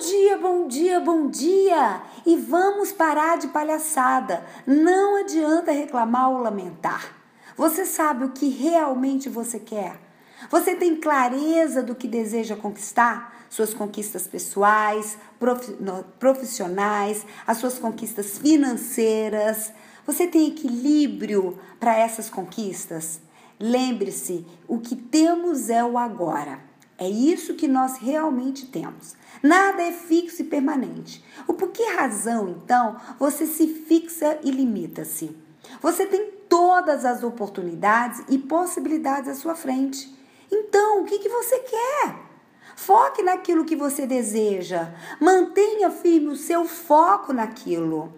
dia, bom dia, bom dia! E vamos parar de palhaçada. Não adianta reclamar ou lamentar. Você sabe o que realmente você quer? Você tem clareza do que deseja conquistar? Suas conquistas pessoais, profissionais, as suas conquistas financeiras. Você tem equilíbrio para essas conquistas? Lembre-se, o que temos é o agora. É isso que nós realmente temos. Nada é fixo e permanente. O por que razão, então, você se fixa e limita-se? Você tem todas as oportunidades e possibilidades à sua frente. Então, o que, que você quer? Foque naquilo que você deseja. Mantenha firme o seu foco naquilo,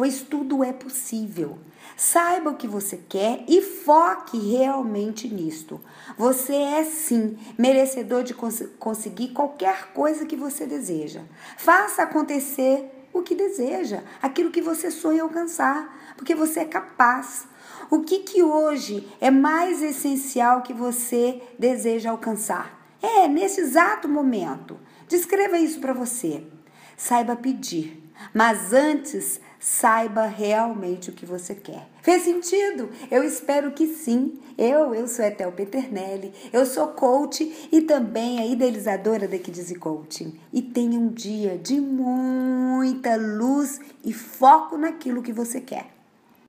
pois tudo é possível. Saiba o que você quer e foque realmente nisto. Você é sim merecedor de cons conseguir qualquer coisa que você deseja. Faça acontecer o que deseja, aquilo que você sonha alcançar, porque você é capaz. O que, que hoje é mais essencial que você deseja alcançar? É, nesse exato momento. Descreva isso para você. Saiba pedir, mas antes saiba realmente o que você quer. Fez sentido? Eu espero que sim. Eu, eu sou Etel Peternelli, eu sou coach e também a idealizadora da Kids Coaching. E tenha um dia de muita luz e foco naquilo que você quer.